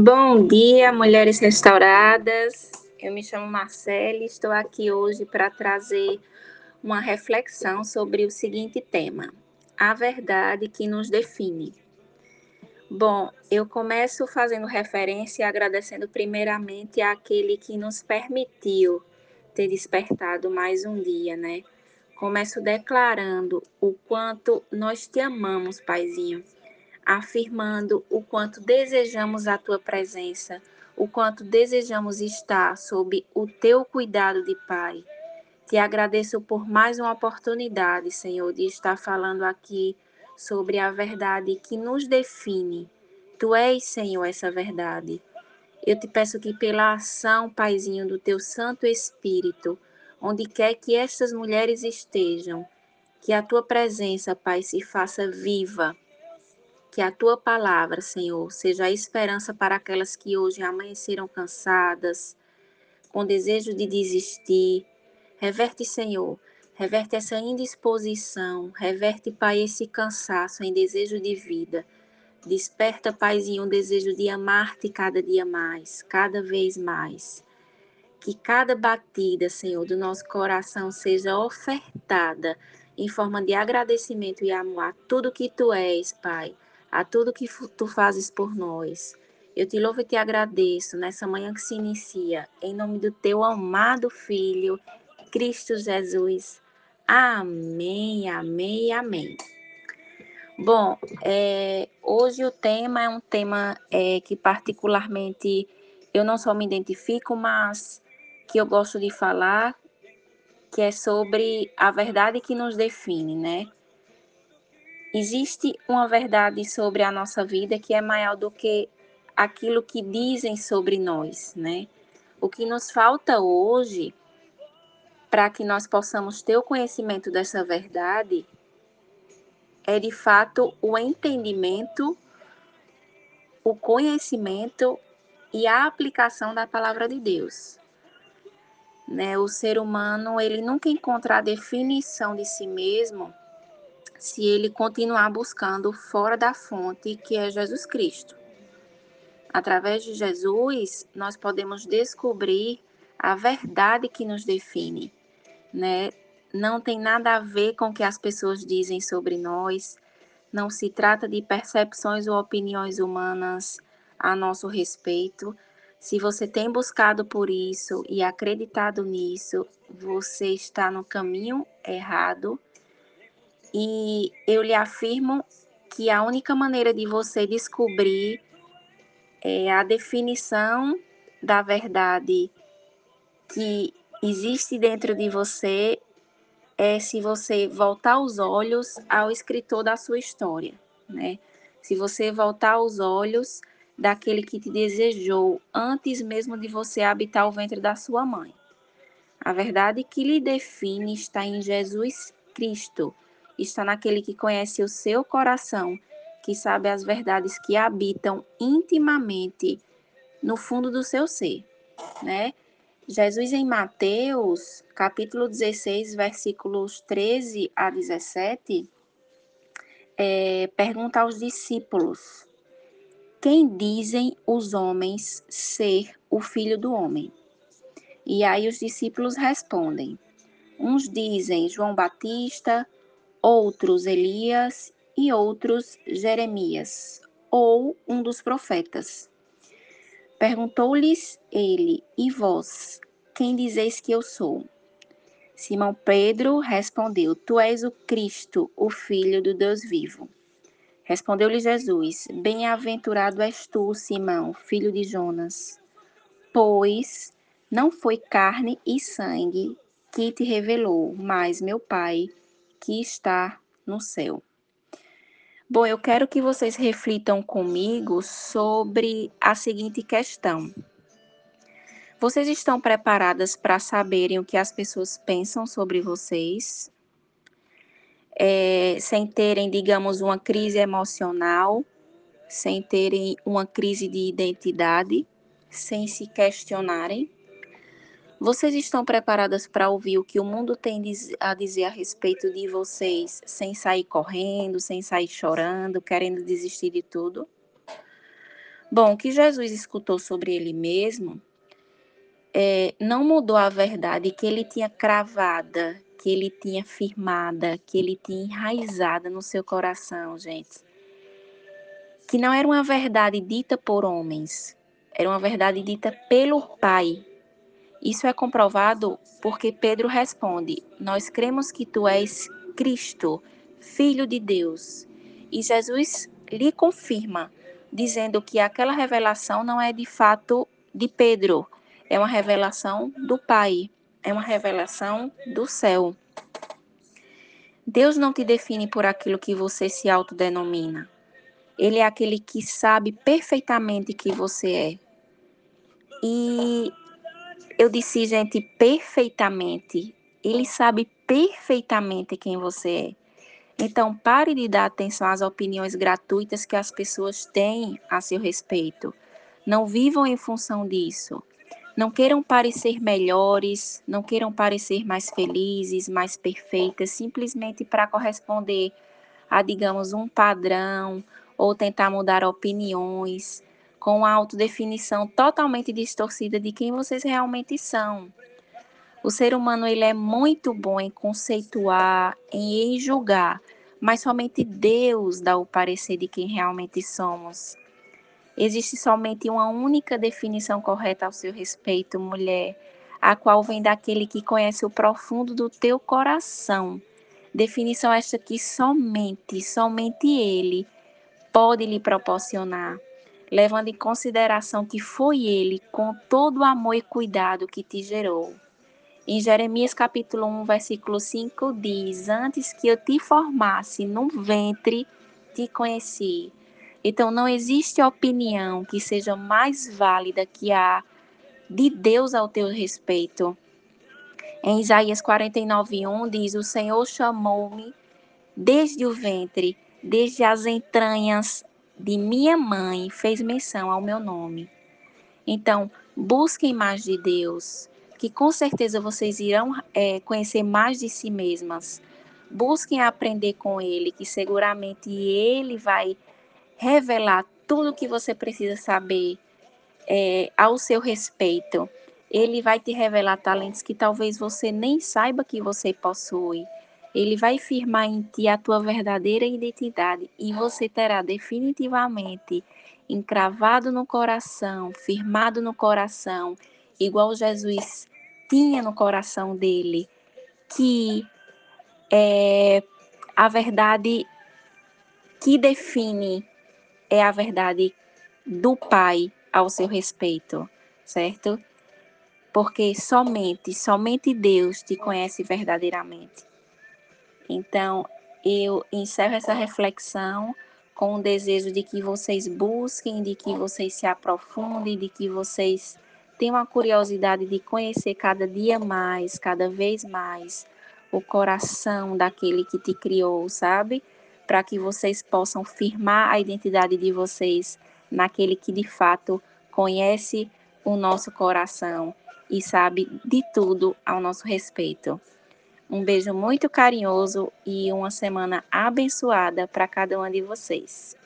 Bom dia, mulheres restauradas. Eu me chamo Marcele e estou aqui hoje para trazer uma reflexão sobre o seguinte tema: a verdade que nos define. Bom, eu começo fazendo referência e agradecendo primeiramente àquele que nos permitiu ter despertado mais um dia, né? Começo declarando o quanto nós te amamos, Paizinho afirmando o quanto desejamos a tua presença, o quanto desejamos estar sob o teu cuidado de Pai. Te agradeço por mais uma oportunidade, Senhor, de estar falando aqui sobre a verdade que nos define. Tu és, Senhor, essa verdade. Eu te peço que pela ação, Paizinho, do teu Santo Espírito, onde quer que estas mulheres estejam, que a tua presença, Pai, se faça viva que a tua palavra, Senhor, seja a esperança para aquelas que hoje amanheceram cansadas, com desejo de desistir. Reverte, Senhor, reverte essa indisposição, reverte, Pai, esse cansaço em desejo de vida. Desperta, Paizinho, um desejo de amar-te cada dia mais, cada vez mais. Que cada batida, Senhor, do nosso coração seja ofertada em forma de agradecimento e amor a tudo que tu és, Pai a tudo que tu fazes por nós. Eu te louvo e te agradeço nessa manhã que se inicia, em nome do teu amado Filho, Cristo Jesus. Amém, amém, amém. Bom, é, hoje o tema é um tema é, que particularmente eu não só me identifico, mas que eu gosto de falar, que é sobre a verdade que nos define, né? Existe uma verdade sobre a nossa vida que é maior do que aquilo que dizem sobre nós, né? O que nos falta hoje para que nós possamos ter o conhecimento dessa verdade é de fato o entendimento, o conhecimento e a aplicação da palavra de Deus. Né? O ser humano, ele nunca encontra a definição de si mesmo se ele continuar buscando fora da fonte, que é Jesus Cristo. Através de Jesus, nós podemos descobrir a verdade que nos define, né? Não tem nada a ver com o que as pessoas dizem sobre nós, não se trata de percepções ou opiniões humanas a nosso respeito. Se você tem buscado por isso e acreditado nisso, você está no caminho errado e eu lhe afirmo que a única maneira de você descobrir é a definição da verdade que existe dentro de você é se você voltar os olhos ao escritor da sua história, né? Se você voltar os olhos daquele que te desejou antes mesmo de você habitar o ventre da sua mãe. A verdade que lhe define está em Jesus Cristo está naquele que conhece o seu coração, que sabe as verdades que habitam intimamente no fundo do seu ser, né? Jesus em Mateus, capítulo 16, versículos 13 a 17, é, pergunta aos discípulos: Quem dizem os homens ser o filho do homem? E aí os discípulos respondem: Uns dizem João Batista, outros Elias e outros Jeremias, ou um dos profetas. Perguntou-lhes ele: E vós, quem dizeis que eu sou? Simão Pedro respondeu: Tu és o Cristo, o Filho do Deus vivo. Respondeu-lhe Jesus: Bem-aventurado és tu, Simão, filho de Jonas, pois não foi carne e sangue que te revelou, mas meu Pai que está no céu. Bom, eu quero que vocês reflitam comigo sobre a seguinte questão. Vocês estão preparadas para saberem o que as pessoas pensam sobre vocês? É, sem terem, digamos, uma crise emocional, sem terem uma crise de identidade, sem se questionarem? Vocês estão preparadas para ouvir o que o mundo tem a dizer a respeito de vocês, sem sair correndo, sem sair chorando, querendo desistir de tudo? Bom, o que Jesus escutou sobre ele mesmo é, não mudou a verdade que ele tinha cravada, que ele tinha firmada, que ele tinha enraizada no seu coração, gente. Que não era uma verdade dita por homens, era uma verdade dita pelo Pai. Isso é comprovado porque Pedro responde: Nós cremos que tu és Cristo, Filho de Deus. E Jesus lhe confirma, dizendo que aquela revelação não é de fato de Pedro, é uma revelação do Pai, é uma revelação do céu. Deus não te define por aquilo que você se autodenomina. Ele é aquele que sabe perfeitamente que você é. E eu disse, gente, perfeitamente. Ele sabe perfeitamente quem você é. Então, pare de dar atenção às opiniões gratuitas que as pessoas têm a seu respeito. Não vivam em função disso. Não queiram parecer melhores, não queiram parecer mais felizes, mais perfeitas, simplesmente para corresponder a, digamos, um padrão ou tentar mudar opiniões com a autodefinição totalmente distorcida de quem vocês realmente são. O ser humano ele é muito bom em conceituar, em julgar, mas somente Deus dá o parecer de quem realmente somos. Existe somente uma única definição correta ao seu respeito, mulher, a qual vem daquele que conhece o profundo do teu coração. Definição esta que somente, somente ele pode lhe proporcionar, levando em consideração que foi ele, com todo o amor e cuidado que te gerou. Em Jeremias capítulo 1, versículo 5 diz: Antes que eu te formasse no ventre, te conheci. Então não existe opinião que seja mais válida que a de Deus ao teu respeito. Em Isaías 49:1 diz: O Senhor chamou-me desde o ventre, desde as entranhas de minha mãe, fez menção ao meu nome. Então, busquem mais de Deus, que com certeza vocês irão é, conhecer mais de si mesmas. Busquem aprender com Ele, que seguramente Ele vai revelar tudo o que você precisa saber é, ao seu respeito. Ele vai te revelar talentos que talvez você nem saiba que você possui. Ele vai firmar em ti a tua verdadeira identidade e você terá definitivamente encravado no coração, firmado no coração igual Jesus tinha no coração dele, que é a verdade que define é a verdade do Pai ao seu respeito, certo? Porque somente, somente Deus te conhece verdadeiramente. Então, eu encerro essa reflexão com o desejo de que vocês busquem, de que vocês se aprofundem, de que vocês tenho uma curiosidade de conhecer cada dia mais, cada vez mais, o coração daquele que te criou, sabe? Para que vocês possam firmar a identidade de vocês naquele que de fato conhece o nosso coração e sabe de tudo ao nosso respeito. Um beijo muito carinhoso e uma semana abençoada para cada uma de vocês.